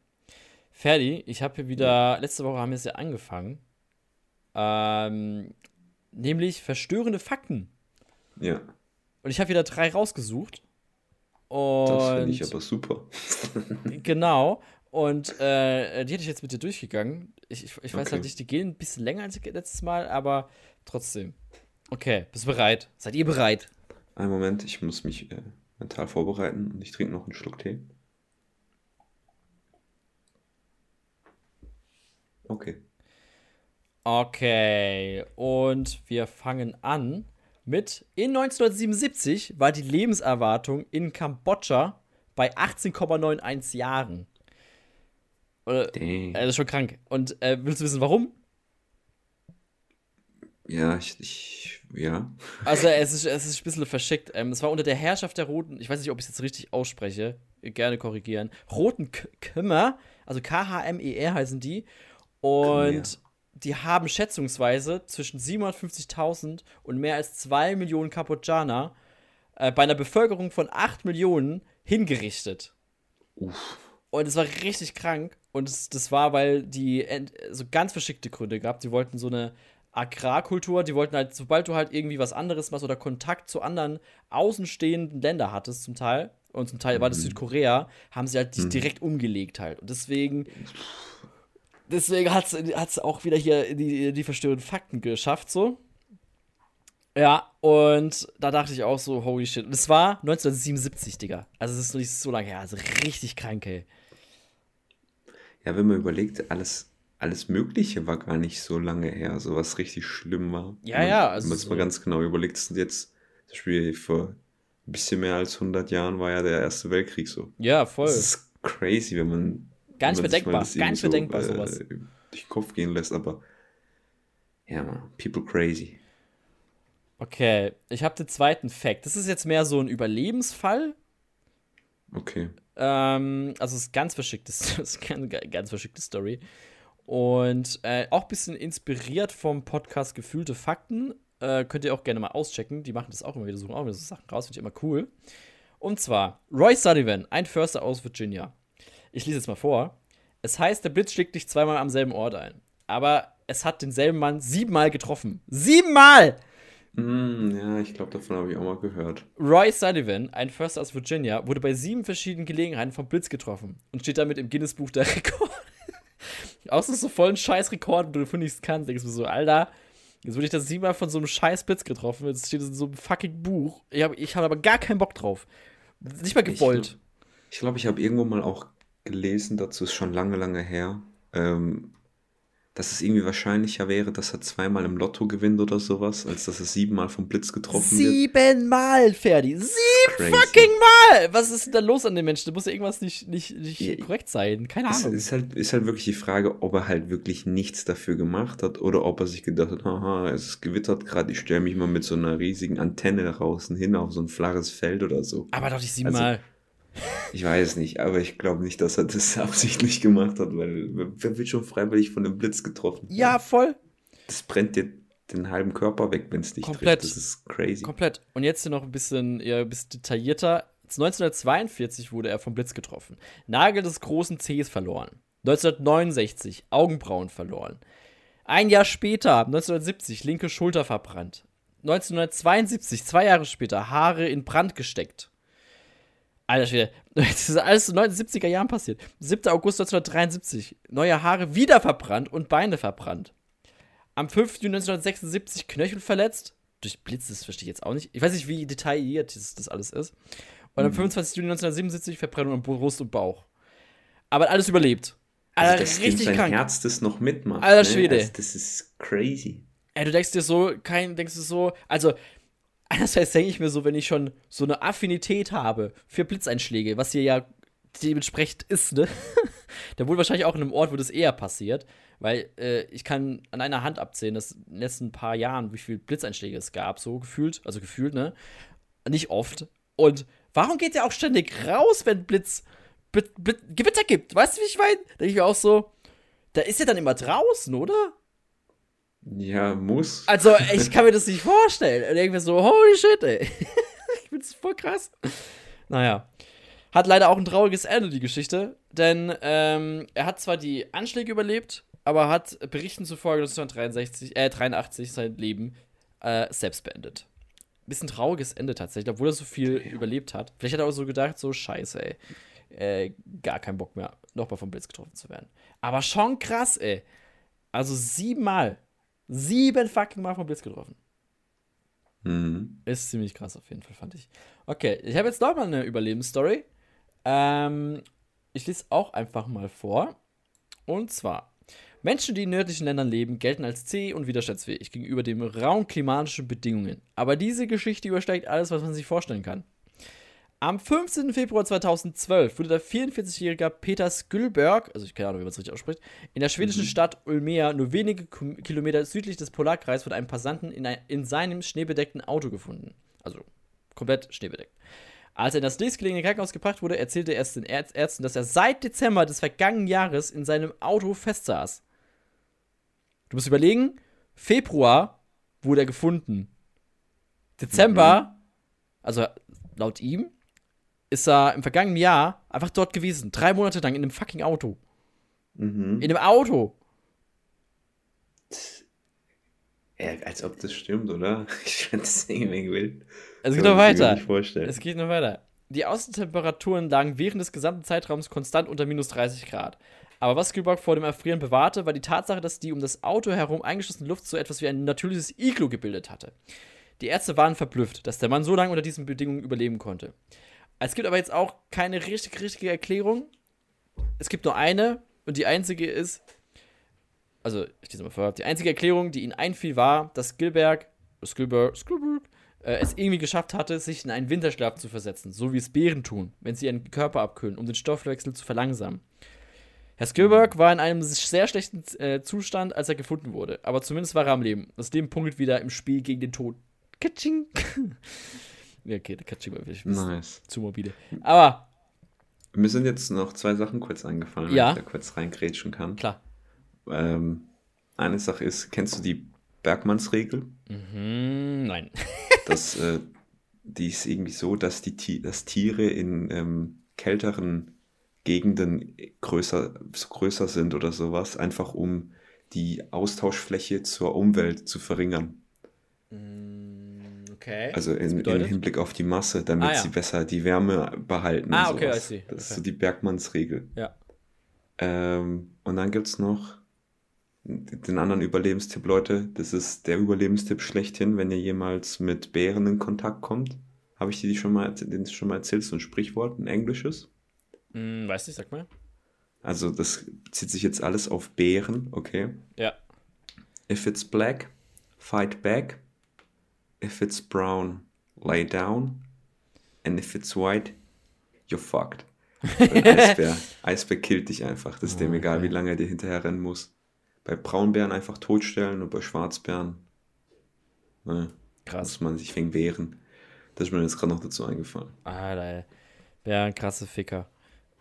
Ferdi, ich habe hier wieder, letzte Woche haben wir es ja angefangen. Ähm, nämlich verstörende Fakten. Ja, Und ich habe wieder drei rausgesucht. das finde ich Und aber super. genau. Und äh, die hätte ich jetzt mit dir durchgegangen. Ich, ich, ich weiß Okay. halt nicht, die gehen ein bisschen länger als letztes Mal, aber trotzdem. Okay, bist du bereit? Seid ihr bereit? Einen Moment, ich muss mich äh, mental vorbereiten und ich trinke noch einen Schluck Tee. Okay. Okay, und wir fangen an mit in 1977 war die Lebenserwartung in Kambodscha bei 18,91 Jahren. Oder, äh, das ist schon krank. Und äh, willst du wissen, warum? Ja, ich, ich ja. Also, es ist, es ist ein bisschen verschickt. Ähm, es war unter der Herrschaft der Roten, ich weiß nicht, ob ich es jetzt richtig ausspreche, gerne korrigieren. Roten K Khmer, also K-H-M-E-R heißen die. Und die haben schätzungsweise zwischen 750.000 und mehr als 2 Millionen Kambodschaner äh, bei einer Bevölkerung von 8 Millionen hingerichtet. Uff. Und es war richtig krank. Und das, das war, weil die so ganz verschickte Gründe gab. Die wollten so eine Agrarkultur, die wollten halt, sobald du halt irgendwie was anderes machst oder Kontakt zu anderen außenstehenden Ländern hattest, zum Teil, und zum Teil war das Südkorea, haben sie halt dich direkt umgelegt halt. Und deswegen, deswegen hat es auch wieder hier die, die verstörenden Fakten geschafft, so. Ja, und da dachte ich auch so, holy shit. Und es war 1977, Digga. Also es ist noch nicht so lange her. Also richtig krank, ey. Ja, wenn man überlegt, alles, alles Mögliche war gar nicht so lange her, so was richtig schlimm war. Ja, man, ja, also Wenn man es so- mal ganz genau überlegt, sind jetzt, zum Beispiel vor ein bisschen mehr als 100 Jahren war ja der Erste Weltkrieg so. Ja, voll. Das ist crazy, wenn man. Gar nicht bedenkbar, gar nicht bedenkbar, sowas. Äh, durch den Kopf gehen lässt, aber. Ja, man, people crazy. Okay, ich habe den zweiten Fact. Das ist jetzt mehr so ein Überlebensfall. Okay. Ähm, also es ist ganz verschicktes, ist eine ganz, ganz verschickte Story. Und äh, auch ein bisschen inspiriert vom Podcast Gefühlte Fakten. Äh, könnt ihr auch gerne mal auschecken. Die machen das auch immer wieder, suchen auch immer so Sachen raus, finde ich immer cool. Und zwar Roy Sullivan, ein Förster aus Virginia. Ich lese jetzt mal vor. Es heißt, der Blitz schlägt dich zweimal am selben Ort ein. Aber es hat denselben Mann siebenmal getroffen. Siebenmal! Mm, ja, ich glaube, davon habe ich auch mal gehört. Roy Sullivan, ein Förster aus Virginia, wurde bei sieben verschiedenen Gelegenheiten vom Blitz getroffen und steht damit im Guinness-Buch der Rekorde. Außer so voll ein Scheiß-Rekord, wo du nichts kannst. Denkst du so, Alter, jetzt wurde ich das siebenmal von so einem scheiß Blitz getroffen. Jetzt steht es in so einem fucking Buch. Ich habe ich hab aber gar keinen Bock drauf. Nicht mal gewollt. Ich glaube, ich, glaub, ich habe irgendwo mal auch gelesen, dazu ist schon lange, lange her, ähm, dass es irgendwie wahrscheinlicher wäre, dass er zweimal im Lotto gewinnt oder sowas, als dass er siebenmal vom Blitz getroffen wird. Siebenmal, Ferdi. Sieben fucking Mal! Was ist denn da los an dem Menschen? Da muss ja irgendwas nicht, nicht, nicht ja, korrekt sein. Keine Ahnung. Es ist halt, ist halt wirklich die Frage, ob er halt wirklich nichts dafür gemacht hat oder ob er sich gedacht hat, haha, es gewittert gerade, ich stelle mich mal mit so einer riesigen Antenne draußen hin auf so ein flaches Feld oder so. Aber doch nicht siebenmal. Also, ich weiß nicht, aber ich glaube nicht, dass er das absichtlich gemacht hat, weil wer wird schon freiwillig von einem Blitz getroffen? Ja, voll. Das brennt dir den halben Körper weg, wenn es dich Komplett. trifft. Das ist crazy. Komplett. Und jetzt hier noch ein bisschen, ja, ein bisschen detaillierter. 1942 wurde er vom Blitz getroffen. Nagel des großen Cs verloren. 1969 Augenbrauen verloren. Ein Jahr später, 1970, linke Schulter verbrannt. 1972, zwei Jahre später, Haare in Brand gesteckt. Alter Schwede, das ist alles in den 70er Jahren passiert. 7. August 1973, neue Haare wieder verbrannt und Beine verbrannt. Am 5. Juni 1976 Knöchel verletzt. Durch Blitz, das verstehe ich jetzt auch nicht. Ich weiß nicht, wie detailliert das, das alles ist. Und am 25. Mhm. Juni 1977 Verbrennung am Brust und Bauch. Aber alles überlebt. Also Alter, das richtig sein krank. Herz das noch mitmacht. Alter ne? Schwede. Also das ist crazy. Ey, du denkst dir so, kein, denkst du so, also einerseits denke ich mir so, wenn ich schon so eine Affinität habe für Blitzeinschläge, was hier ja dementsprechend ist, ne? da wohl wahrscheinlich auch in einem Ort, wo das eher passiert, weil äh, ich kann an einer Hand abzählen, dass in den letzten paar Jahren, wie viele Blitzeinschläge es gab, so gefühlt, also gefühlt, ne? Nicht oft. Und warum geht der auch ständig raus, wenn Blitz, Blitz, Blitz Gewitter gibt? Weißt du, wie ich meine? Denke ich mir auch so, da ist er dann immer draußen, oder? Ja, muss. Also, ich kann mir das nicht vorstellen. Und irgendwie so, holy shit, ey. ich find's voll krass. Naja. Hat leider auch ein trauriges Ende, die Geschichte. Denn ähm, er hat zwar die Anschläge überlebt, aber hat Berichten zufolge 1963, äh, 83 sein Leben äh, selbst beendet. Bisschen trauriges Ende tatsächlich, obwohl er so viel ja. überlebt hat. Vielleicht hat er auch so gedacht, so scheiße, ey. Äh, gar keinen Bock mehr, nochmal vom Blitz getroffen zu werden. Aber schon krass, ey. Also siebenmal Sieben fucking Mal vom Blitz getroffen. Mhm. Ist ziemlich krass auf jeden Fall, fand ich. Okay, ich habe jetzt noch mal eine Überlebensstory. Ähm, ich lese auch einfach mal vor. Und zwar: Menschen, die in nördlichen Ländern leben, gelten als zäh und widerstandsfähig gegenüber den rauen klimatischen Bedingungen. Aber diese Geschichte übersteigt alles, was man sich vorstellen kann. Am 15. Februar 2012 wurde der 44-jährige Peter Skülberg, also ich keine Ahnung, wie man es richtig ausspricht, in der schwedischen mhm. Stadt Ulmea, nur wenige Kilometer südlich des Polarkreises, von einem Passanten in, ein, in seinem schneebedeckten Auto gefunden. Also komplett schneebedeckt. Als er in das nächstgelegene Krankenhaus gebracht wurde, erzählte er es den Ärzten, dass er seit Dezember des vergangenen Jahres in seinem Auto festsaß. Du musst überlegen, Februar wurde er gefunden. Dezember, mhm. also laut ihm, ist er im vergangenen Jahr einfach dort gewesen. Drei Monate lang in einem fucking Auto. Mhm. In einem Auto. Ja, als ob das stimmt, oder? Ich finde das irgendwie wild. Es geht noch weiter. Es geht noch weiter. Die Außentemperaturen lagen während des gesamten Zeitraums konstant unter minus 30 Grad. Aber was Spielberg vor dem Erfrieren bewahrte, war die Tatsache, dass die um das Auto herum eingeschlossene Luft so etwas wie ein natürliches Iglo gebildet hatte. Die Ärzte waren verblüfft, dass der Mann so lange unter diesen Bedingungen überleben konnte. Es gibt aber jetzt auch keine richtig, richtige Erklärung. Es gibt nur eine und die einzige ist, also ich lese mal vor, die einzige Erklärung, die ihnen einfiel, war, dass Gilberg, Skilberg, Skilberg äh, es irgendwie geschafft hatte, sich in einen Winterschlaf zu versetzen, so wie es Bären tun, wenn sie ihren Körper abkühlen, um den Stoffwechsel zu verlangsamen. Herr Skilberg war in einem sehr schlechten äh, Zustand, als er gefunden wurde, aber zumindest war er am Leben. Aus dem Punkt wieder im Spiel gegen den Tod. Katsching. Ja, okay, der Katsching war wirklich nice. zu morbide. Aber. Mir sind jetzt noch zwei Sachen kurz eingefallen, wenn ja. ich da kurz reingrätschen kann. Klar. Ähm, eine Sache ist, kennst du die Bergmannsregel? Mhm. Nein. das, äh, die ist irgendwie so, dass die dass Tiere in ähm, kälteren Gegenden größer, größer sind oder sowas, einfach um die Austauschfläche zur Umwelt zu verringern. Mm, Okay. Also in, im? Hinblick auf die Masse, damit Ah, ja. sie besser die Wärme behalten. Ah, okay, sowas. I see. Das ist Okay. so die Bergmannsregel. Ja. Ähm, und dann gibt es noch den anderen Überlebenstipp, Leute. Das ist der Überlebenstipp schlechthin, wenn ihr jemals mit Bären in Kontakt kommt. Habe ich dir die schon mal, den schon mal erzählt? So ein Sprichwort, ein englisches. Hm, weiß nicht, sag mal. Also das bezieht sich jetzt alles auf Bären, okay? Ja. If it's black, fight back. If it's brown, lay down. And if it's white, you're fucked. Ein Eisbär, Eisbär killt dich einfach. Das ist dem Oh, egal, okay. wie lange er dir hinterher rennen muss. Bei Braunbären einfach totstellen und bei Schwarzbären ne, Krass. muss man sich wegen wehren. Das ist mir jetzt gerade noch dazu eingefallen. Alter. Ja, ein krasse Ficker.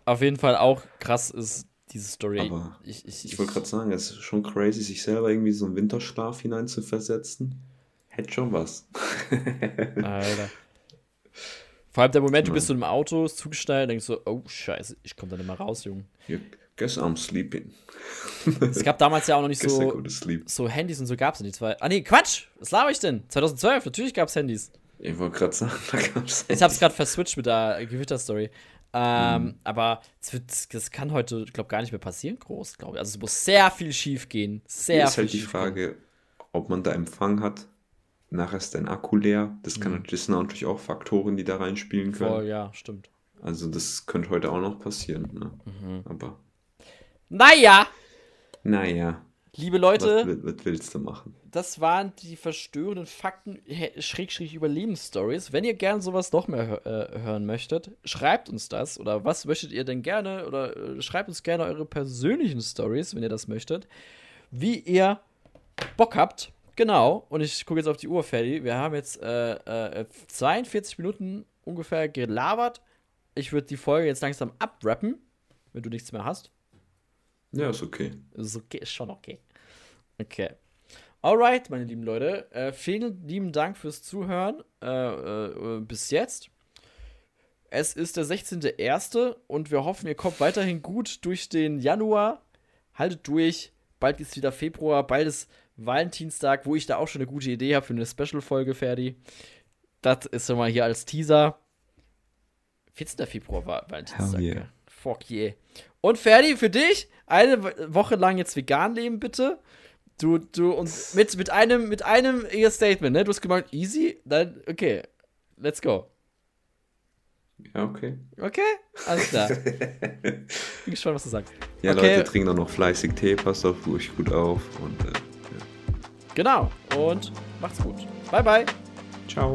Auf jeden Fall auch krass ist diese Story. Aber ich, ich, Ich wollte gerade sagen, es ist schon crazy, sich selber irgendwie so einen Winterschlaf hineinzuversetzen. Hätte schon was. Alter. Vor allem der Moment, du bist so im Auto, ist zugeschnallt, denkst so, oh scheiße, ich komme da nicht mehr raus, Junge. You guess I'm sleeping. Es gab damals ja auch noch nicht Guess so, so Handys und so gab es nicht. Zwei. Ah nee, Quatsch! Was laber ich denn? 2012, natürlich gab es Handys. Ich wollte gerade sagen, da gab's Ich hab's gerade verswitcht mit der Gewitter-Story. Ähm, Mhm. Aber es wird, das kann heute, glaube gar nicht mehr passieren, groß, glaube ich. Also es muss sehr viel schief gehen. Sehr Hier ist viel halt die Frage, ob man da Empfang hat. Nachher ist dein Akku leer. Das, kann, Mhm. das sind natürlich auch Faktoren, die da reinspielen können. Voll, ja, stimmt. Also das könnte heute auch noch passieren. Ne? Mhm. Aber Naja, naja, liebe was, Leute, will- was willst du machen? das waren die verstörenden Fakten, hä- Schrägstrich Überlebensstories. Wenn ihr gern sowas noch mehr äh, hören möchtet, schreibt uns das. Oder was möchtet ihr denn gerne? Oder äh, schreibt uns gerne eure persönlichen Stories, wenn ihr das möchtet. Wie ihr Bock habt. Genau. Und ich gucke jetzt auf die Uhr, Ferdi. Wir haben jetzt äh, äh, 42 Minuten ungefähr gelabert. Ich würde die Folge jetzt langsam abrappen, wenn du nichts mehr hast. Ja, ist okay. Ist okay, ist schon okay. Okay. Alright, meine lieben Leute. Äh, vielen lieben Dank fürs Zuhören äh, äh, bis jetzt. Es ist der 16.01. und wir hoffen, ihr kommt weiterhin gut durch den Januar. Haltet durch. Bald ist wieder Februar, bald ist Valentinstag, wo ich da auch schon eine gute Idee habe für eine Special-Folge, Ferdi. Das ist schon mal hier als Teaser. 14. Februar war Valentinstag. Yeah. Fuck yeah. Und Ferdi, für dich eine Wo- Woche lang jetzt vegan leben, bitte. Du, du, und mit, mit einem, mit einem Statement, ne? Du hast gemeint, easy, dann, okay, let's go. Ja, okay. Okay? Alles klar. Bin gespannt, was du sagst. Ja, Okay. Leute, trinken auch noch fleißig Tee, passt auf euch gut auf und äh, Genau. Und macht's gut. Bye, bye. ciao.